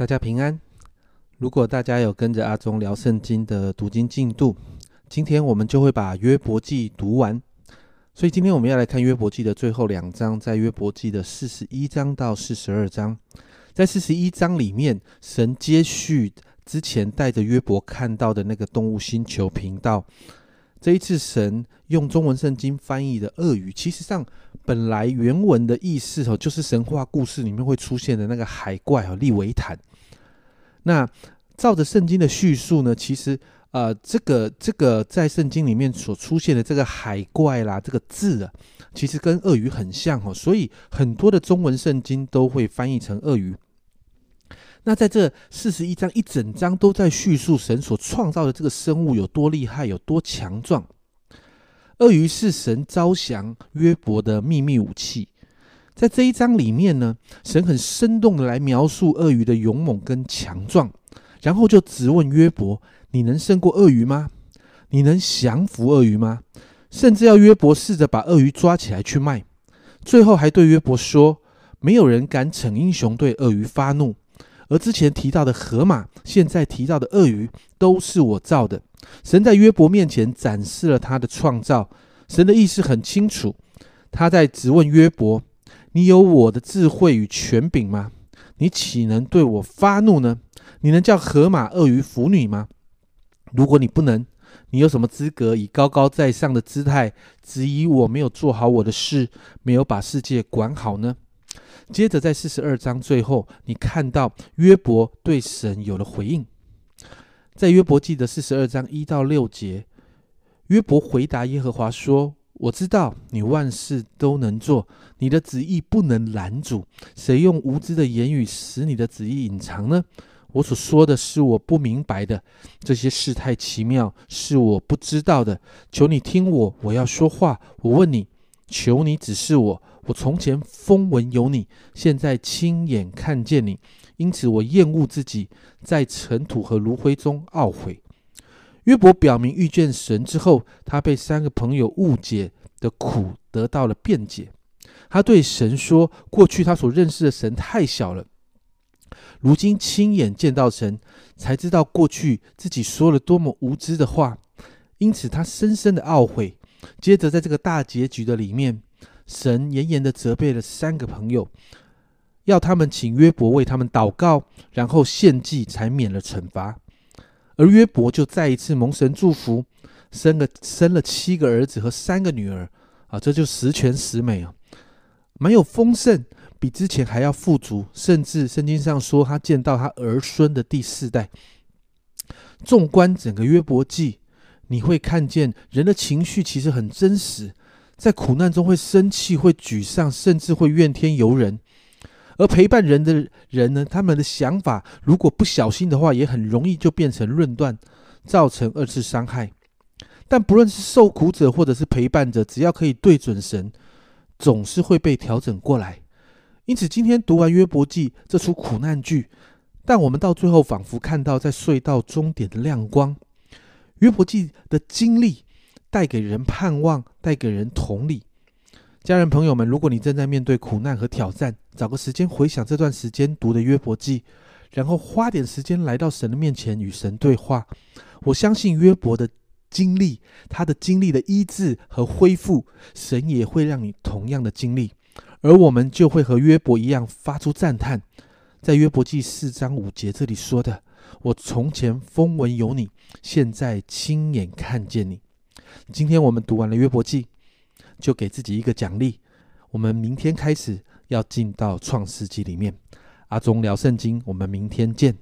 大家平安。如果大家有跟着阿忠聊圣经的读经进度，今天我们就会把约伯记读完。所以今天我们要来看约伯记的最后两章，在约伯记的四十一章到四十二章。在四十一章里面，神接续之前带着约伯看到的那个动物星球频道。这一次，神用中文圣经翻译的鳄鱼，其实上本来原文的意思哦，就是神话故事里面会出现的那个海怪哦，利维坦。那照着圣经的叙述呢，其实呃，这个这个在圣经里面所出现的这个海怪啦，这个字啊，其实跟鳄鱼很像哦，所以很多的中文圣经都会翻译成鳄鱼。那在这四十一章一整章都在叙述神所创造的这个生物有多厉害、有多强壮。鳄鱼是神招降约伯的秘密武器。在这一章里面呢，神很生动的来描述鳄鱼的勇猛跟强壮，然后就质问约伯：“你能胜过鳄鱼吗？你能降服鳄鱼吗？”甚至要约伯试着把鳄鱼抓起来去卖。最后还对约伯说：“没有人敢逞英雄对鳄鱼发怒。”而之前提到的河马，现在提到的鳄鱼，都是我造的。神在约伯面前展示了他的创造，神的意思很清楚。他在质问约伯：“你有我的智慧与权柄吗？你岂能对我发怒呢？你能叫河马、鳄鱼服你吗？如果你不能，你有什么资格以高高在上的姿态质疑我没有做好我的事，没有把世界管好呢？”接着，在四十二章最后，你看到约伯对神有了回应。在约伯记的四十二章一到六节，约伯回答耶和华说：“我知道你万事都能做，你的旨意不能拦阻。谁用无知的言语使你的旨意隐藏呢？我所说的是我不明白的，这些事太奇妙，是我不知道的。求你听我，我要说话。我问你，求你指示我。”我从前风闻有你，现在亲眼看见你，因此我厌恶自己，在尘土和炉灰中懊悔。约伯表明遇见神之后，他被三个朋友误解的苦得到了辩解。他对神说：“过去他所认识的神太小了，如今亲眼见到神，才知道过去自己说了多么无知的话。因此他深深的懊悔。接着在这个大结局的里面。”神严严的责备了三个朋友，要他们请约伯为他们祷告，然后献祭，才免了惩罚。而约伯就再一次蒙神祝福，生了生了七个儿子和三个女儿啊，这就十全十美啊，蛮有丰盛，比之前还要富足，甚至圣经上说他见到他儿孙的第四代。纵观整个约伯记，你会看见人的情绪其实很真实。在苦难中会生气、会沮丧，甚至会怨天尤人。而陪伴人的人呢？他们的想法如果不小心的话，也很容易就变成论断，造成二次伤害。但不论是受苦者或者是陪伴者，只要可以对准神，总是会被调整过来。因此，今天读完约伯记这出苦难剧，但我们到最后仿佛看到在隧道终点的亮光。约伯记的经历。带给人盼望，带给人同理。家人朋友们，如果你正在面对苦难和挑战，找个时间回想这段时间读的约伯记，然后花点时间来到神的面前与神对话。我相信约伯的经历，他的经历的医治和恢复，神也会让你同样的经历，而我们就会和约伯一样发出赞叹。在约伯记四章五节这里说的：“我从前风闻有你，现在亲眼看见你。”今天我们读完了约伯记，就给自己一个奖励。我们明天开始要进到创世纪里面。阿忠聊圣经，我们明天见。